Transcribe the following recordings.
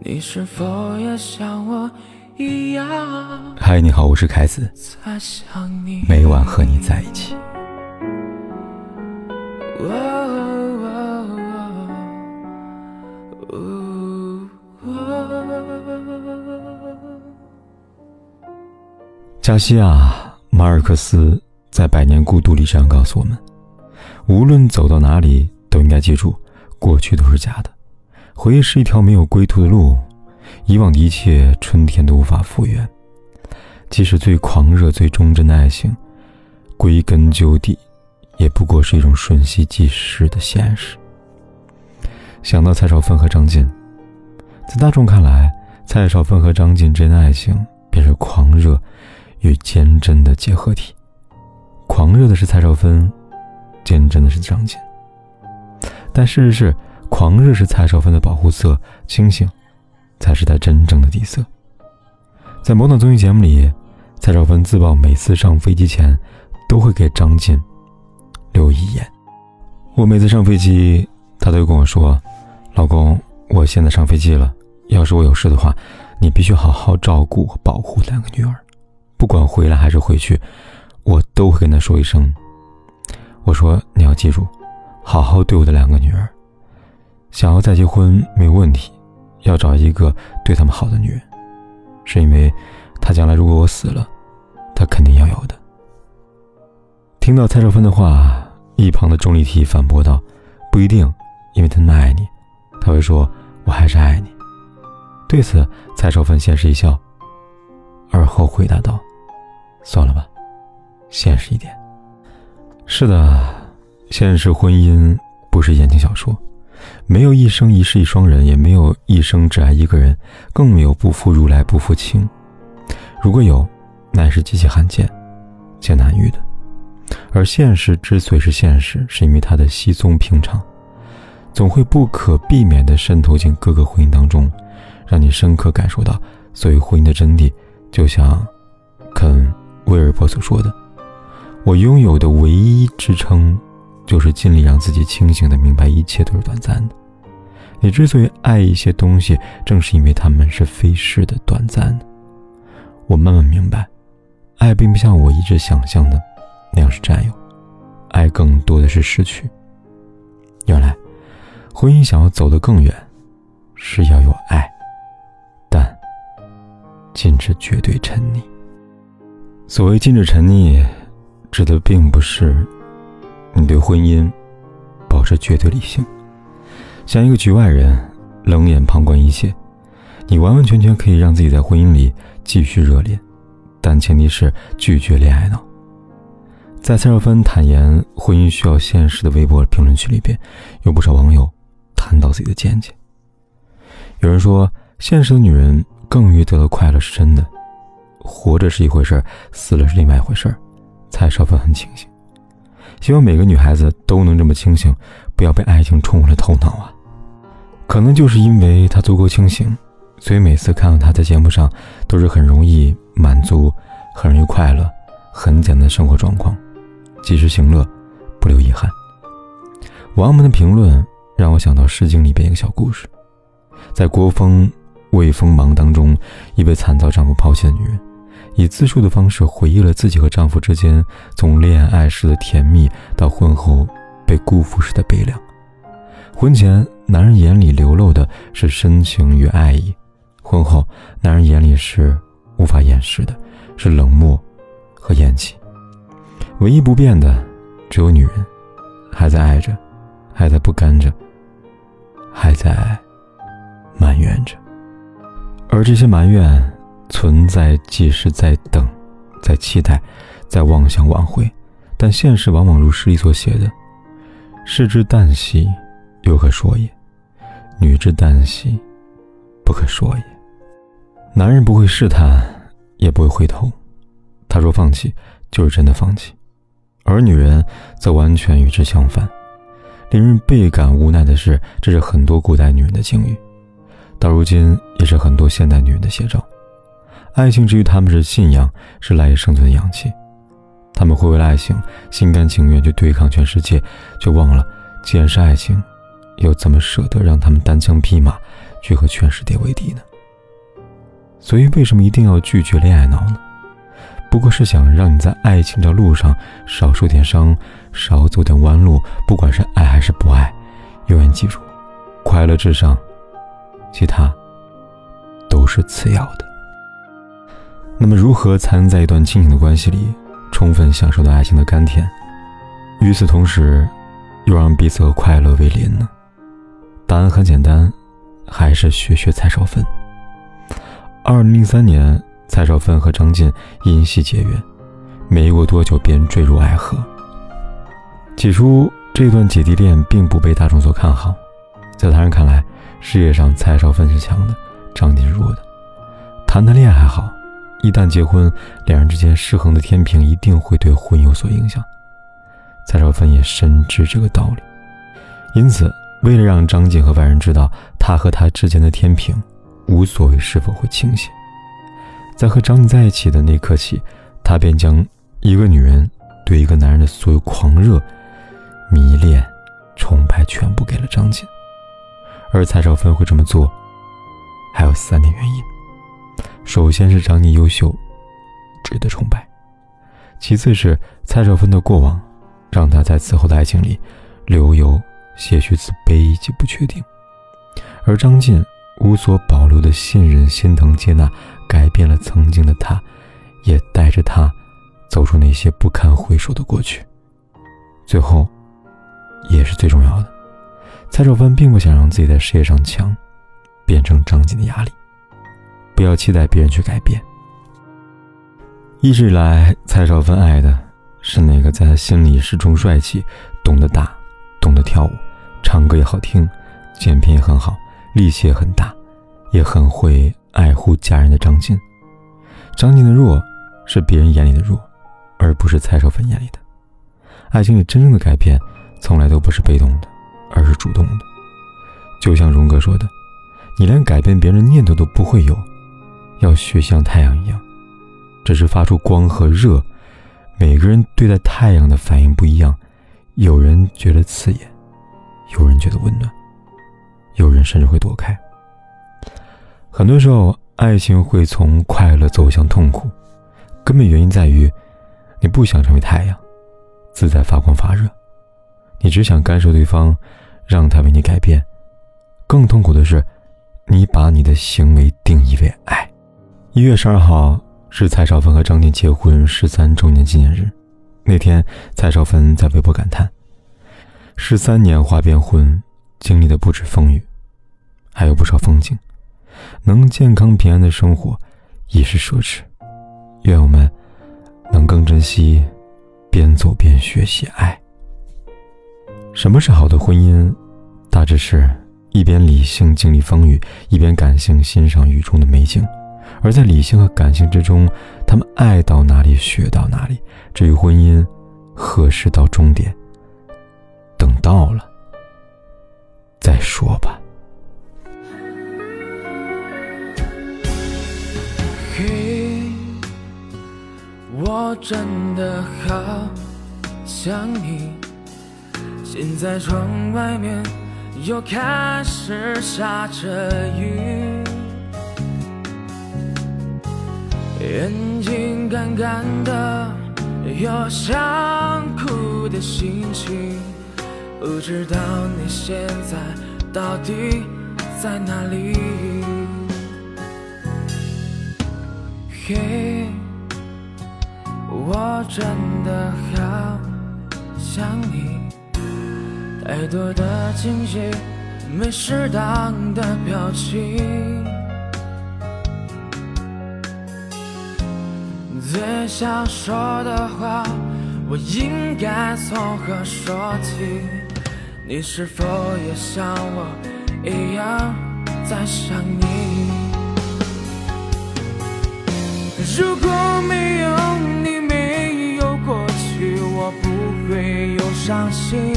你是否也像我一样？嗨，你好，我是凯子。每晚和你在一起。加西亚·马尔克斯在《百年孤独》里这样告诉我们：无论走到哪里，都应该记住，过去都是假的。回忆是一条没有归途的路，以往的一切春天都无法复原。即使最狂热、最忠贞的爱情，归根究底，也不过是一种瞬息即逝的现实。想到蔡少芬和张晋，在大众看来，蔡少芬和张晋之间的爱情便是狂热与坚贞的结合体。狂热的是蔡少芬，坚贞的是张晋。但事实是。狂热是蔡少芬的保护色，清醒才是她真正的底色。在某档综艺节目里，蔡少芬自曝每次上飞机前都会给张晋留遗言：“我每次上飞机，他都会跟我说，老公，我现在上飞机了，要是我有事的话，你必须好好照顾和保护两个女儿，不管回来还是回去，我都会跟他说一声。我说你要记住，好好对我的两个女儿。”想要再结婚没有问题，要找一个对他们好的女人，是因为他将来如果我死了，他肯定要有的。听到蔡少芬的话，一旁的钟丽缇反驳道：“不一定，因为他那么爱你，他会说我还是爱你。”对此，蔡少芬先是一笑，而后回答道：“算了吧，现实一点。是的，现实婚姻不是言情小说。”没有一生一世一双人，也没有一生只爱一个人，更没有不负如来不负卿。如果有，那也是极其罕见、且难遇的。而现实之所以是现实，是因为它的稀松平常，总会不可避免地渗透进各个婚姻当中，让你深刻感受到所谓婚姻的真谛。就像肯·威尔伯所说的：“我拥有的唯一支撑。”就是尽力让自己清醒的明白，一切都是短暂的。你之所以爱一些东西，正是因为他们是飞逝的、短暂的。我慢慢明白，爱并不像我一直想象的那样是占有，爱更多的是失去。原来，婚姻想要走得更远，是要有爱，但禁止绝对沉溺。所谓禁止沉溺，指的并不是。你对婚姻保持绝对理性，像一个局外人，冷眼旁观一切。你完完全全可以让自己在婚姻里继续热恋，但前提是拒绝恋爱脑。在蔡少芬坦言婚姻需要现实的微博评论区里边，有不少网友谈到自己的见解。有人说，现实的女人更容易得到快乐是真的，活着是一回事死了是另外一回事蔡少芬很清醒。希望每个女孩子都能这么清醒，不要被爱情冲昏了头脑啊！可能就是因为她足够清醒，所以每次看到她在节目上，都是很容易满足、很容易快乐、很简单的生活状况，及时行乐，不留遗憾。网友们的评论让我想到《诗经》里边一个小故事，在国风魏风忙当中，一位惨遭丈夫抛弃的女人。以自述的方式回忆了自己和丈夫之间从恋爱时的甜蜜到婚后被辜负时的悲凉。婚前，男人眼里流露的是深情与爱意；婚后，男人眼里是无法掩饰的，是冷漠和厌弃。唯一不变的，只有女人，还在爱着，还在不甘着，还在埋怨着，而这些埋怨。存在即是在等，在期待，在妄想挽回，但现实往往如诗里所写的：“士之旦夕，犹可说也；女之旦夕，不可说也。”男人不会试探，也不会回头。他说放弃，就是真的放弃；而女人则完全与之相反。令人倍感无奈的是，这是很多古代女人的境遇，到如今也是很多现代女人的写照。爱情之于他们是信仰，是赖以生存的氧气。他们会为了爱情心甘情愿去对抗全世界，却忘了，既然是爱情，又怎么舍得让他们单枪匹马去和全世界为敌呢？所以，为什么一定要拒绝恋爱脑呢？不过是想让你在爱情这路上少受点伤，少走点弯路。不管是爱还是不爱，永远记住，快乐至上，其他都是次要的。那么，如何才能在一段亲情的关系里，充分享受到爱情的甘甜？与此同时，又让彼此和快乐为邻呢？答案很简单，还是学学蔡少芬。二零零三年。蔡少芬和张晋因戏结缘，没过多久便坠入爱河。起初，这段姐弟恋并不被大众所看好，在他人看来，事业上蔡少芬是强的，张晋是弱的。谈谈恋爱还好，一旦结婚，两人之间失衡的天平一定会对婚姻有所影响。蔡少芬也深知这个道理，因此，为了让张晋和外人知道他和他之间的天平无所谓是否会倾斜。在和张晋在一起的那刻起，他便将一个女人对一个男人的所有狂热、迷恋、崇拜全部给了张晋。而蔡少芬会这么做，还有三点原因：首先是张晋优秀，值得崇拜；其次是蔡少芬的过往，让他在此后的爱情里留有些许自卑以及不确定；而张晋无所保留的信任、心疼、接纳。改变了曾经的他，也带着他走出那些不堪回首的过去。最后，也是最重要的，蔡少芬并不想让自己在事业上强，变成张晋的压力。不要期待别人去改变。一直以来，蔡少芬爱的是那个在他心里始终帅气、懂得打、懂得跳舞、唱歌也好听、剪片也很好、力气也很大，也很会。爱护家人的张晋，张晋的弱是别人眼里的弱，而不是蔡少芬眼里的。爱情里真正的改变，从来都不是被动的，而是主动的。就像荣哥说的：“你连改变别人念头都不会有，要学像太阳一样，只是发出光和热。每个人对待太阳的反应不一样，有人觉得刺眼，有人觉得温暖，有人甚至会躲开。”很多时候，爱情会从快乐走向痛苦，根本原因在于，你不想成为太阳，自在发光发热，你只想干涉对方，让他为你改变。更痛苦的是，你把你的行为定义为爱。一月十二号是蔡少芬和张晋结婚十三周年纪念日，那天，蔡少芬在微博感叹：“十三年花边婚，经历的不止风雨，还有不少风景。”能健康平安的生活，已是奢侈。愿我们能更珍惜，边走边学习爱。什么是好的婚姻？大致是一边理性经历风雨，一边感性欣赏雨中的美景。而在理性和感性之中，他们爱到哪里学到哪里。至于婚姻何时到终点，等到了再说吧。嘿我真的好想你。现在窗外面又开始下着雨，眼睛干干的，有想哭的心情。不知道你现在到底在哪里？嘿。我真的好想你，太多的惊喜，没适当的表情，最想说的话，我应该从何说起？你是否也像我一样在想你？如果没有你，没有过去，我不会有。伤心，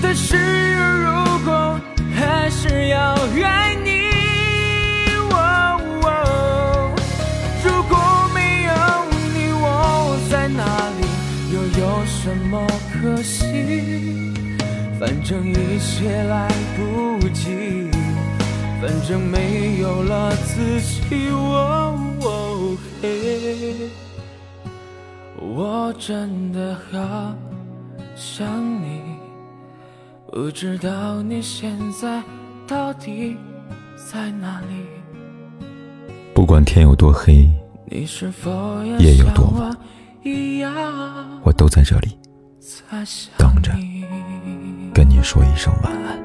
但是如果还是要爱你，正一切来不及，反正没有了自己。我真的好想你，不知道你现在到底在哪里。不管天有多黑，夜有多晚，我都在这里等着，跟你说一声晚安。